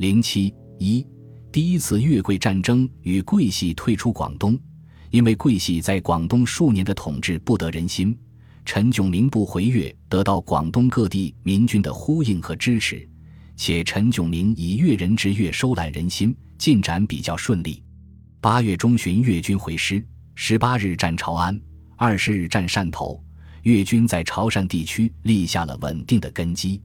零七一，第一次粤桂战争与桂系退出广东，因为桂系在广东数年的统治不得人心。陈炯明不回粤得到广东各地民军的呼应和支持，且陈炯明以越人之越收揽人心，进展比较顺利。八月中旬，越军回师，十八日占潮安，二十日占汕头，越军在潮汕地区立下了稳定的根基。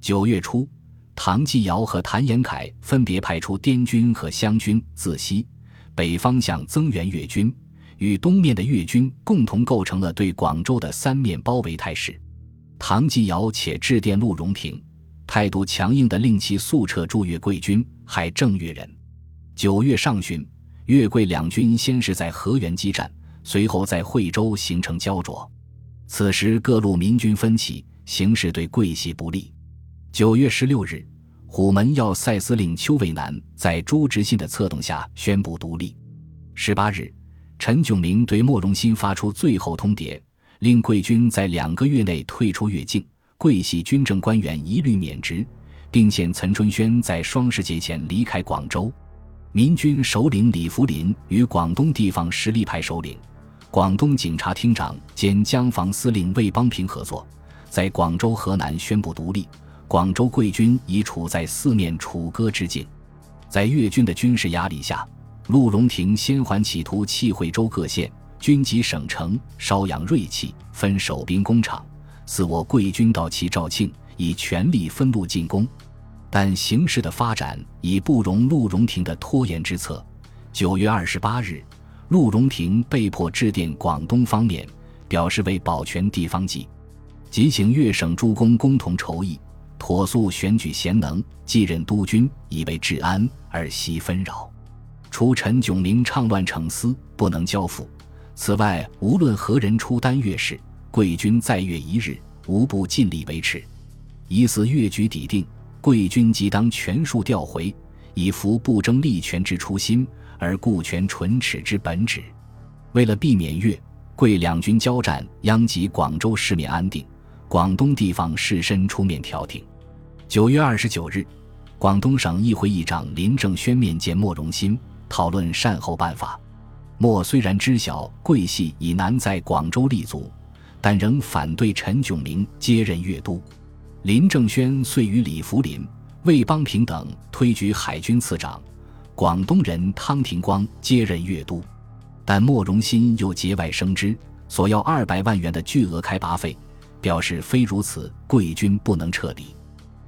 九月初。唐继尧和谭延闿分别派出滇军和湘军自西北方向增援越军，与东面的越军共同构成了对广州的三面包围态势。唐继尧且致电陆荣廷，态度强硬地令其速撤驻越贵军，害正越人。九月上旬，越贵两军先是在河源激战，随后在惠州形成焦灼。此时各路民军分起，形势对桂系不利。九月十六日，虎门要塞司令邱渭南在朱执信的策动下宣布独立。十八日，陈炯明对莫荣新发出最后通牒，令贵军在两个月内退出越境，桂系军政官员一律免职，并限岑春轩在双十节前离开广州。民军首领李福林与广东地方实力派首领、广东警察厅长兼江防司令魏邦平合作，在广州河南宣布独立。广州贵军已处在四面楚歌之境，在越军的军事压力下，陆荣廷先还企图弃惠州各县、军级省城，稍养锐气，分守兵工厂，似我贵军到齐肇庆，以全力分路进攻。但形势的发展已不容陆荣廷的拖延之策。九月二十八日，陆荣廷被迫致电广东方面，表示为保全地方计，即请粤省诸公共同筹议。火速选举贤能，继任督军，以为治安而息纷扰。除陈炯明倡乱逞私，不能交付。此外，无论何人出丹越事，贵军在越一日，无不尽力维持。疑似越局底定，贵军即当全数调回，以服不争利权之初心，而顾全唇齿之本旨。为了避免越贵两军交战殃及广州市面安定，广东地方士绅出面调停。九月二十九日，广东省议会议长林正轩面见莫荣新，讨论善后办法。莫虽然知晓桂系已难在广州立足，但仍反对陈炯明接任粤都。林正轩遂与李福林、魏邦平等推举海军次长广东人汤廷光接任粤都，但莫荣新又节外生枝，索要二百万元的巨额开拔费，表示非如此，贵军不能撤离。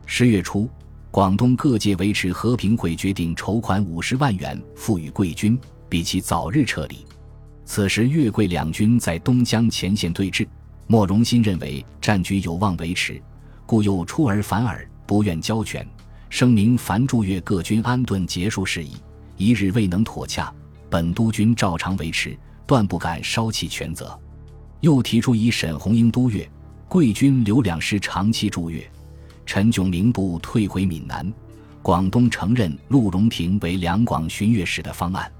十月初，广东各界维持和平会决定筹款五十万元赋予贵军，比其早日撤离。此时粤桂两军在东江前线对峙，莫荣新认为战局有望维持，故又出尔反尔，不愿交权，声明凡驻粤各军安顿结束事宜，一日未能妥洽，本督军照常维持，断不敢稍弃权责。又提出以沈鸿英督粤，贵军留两师长期驻粤。陈炯明部退回闽南，广东承认陆荣廷为两广巡阅使的方案。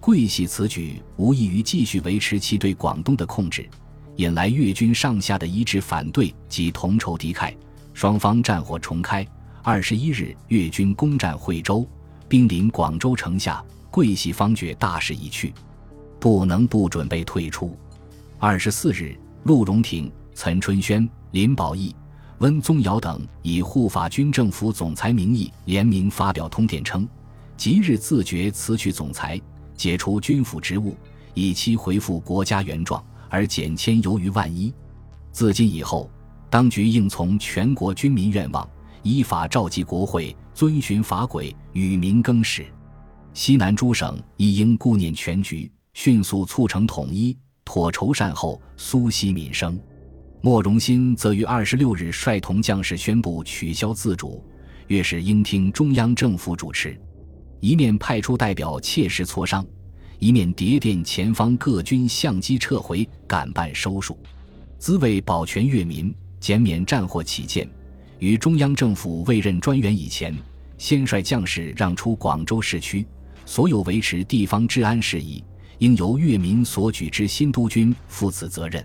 桂系此举无异于继续维持其对广东的控制，引来粤军上下的一致反对及同仇敌忾，双方战火重开。二十一日，粤军攻占惠州，兵临广州城下，桂系方觉大势已去，不能不准备退出。二十四日，陆荣廷、岑春轩、林保义。温宗尧等以护法军政府总裁名义联名发表通电称，即日自觉辞去总裁，解除军府职务，以期恢复国家原状，而减迁由于万一。自今以后，当局应从全国军民愿望，依法召集国会，遵循法轨，与民更始。西南诸省亦应顾念全局，迅速促成统一，妥筹善后，苏息民生。莫荣新则于二十六日率同将士宣布取消自主，越是应听中央政府主持，一面派出代表切实磋商，一面迭电前方各军相机撤回，赶办收束。兹为保全越民，减免战祸起见，于中央政府未任专员以前，先率将士让出广州市区，所有维持地方治安事宜，应由越民所举之新督军负此责任。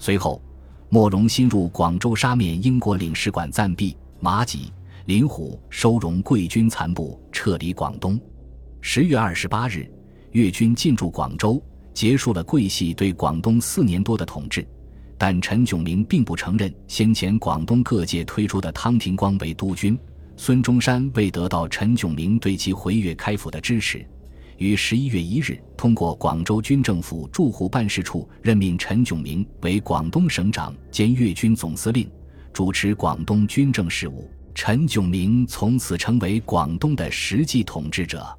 随后。莫荣新入广州沙面英国领事馆暂避，马吉、林虎收容贵军残部，撤离广东。十月二十八日，粤军进驻广州，结束了桂系对广东四年多的统治。但陈炯明并不承认先前广东各界推出的汤廷光为督军。孙中山未得到陈炯明对其回粤开府的支持，于十一月一日通过广州军政府驻沪办事处任命陈炯明为广东省长兼粤军总司令，主持广东军政事务。陈炯明从此成为广东的实际统治者。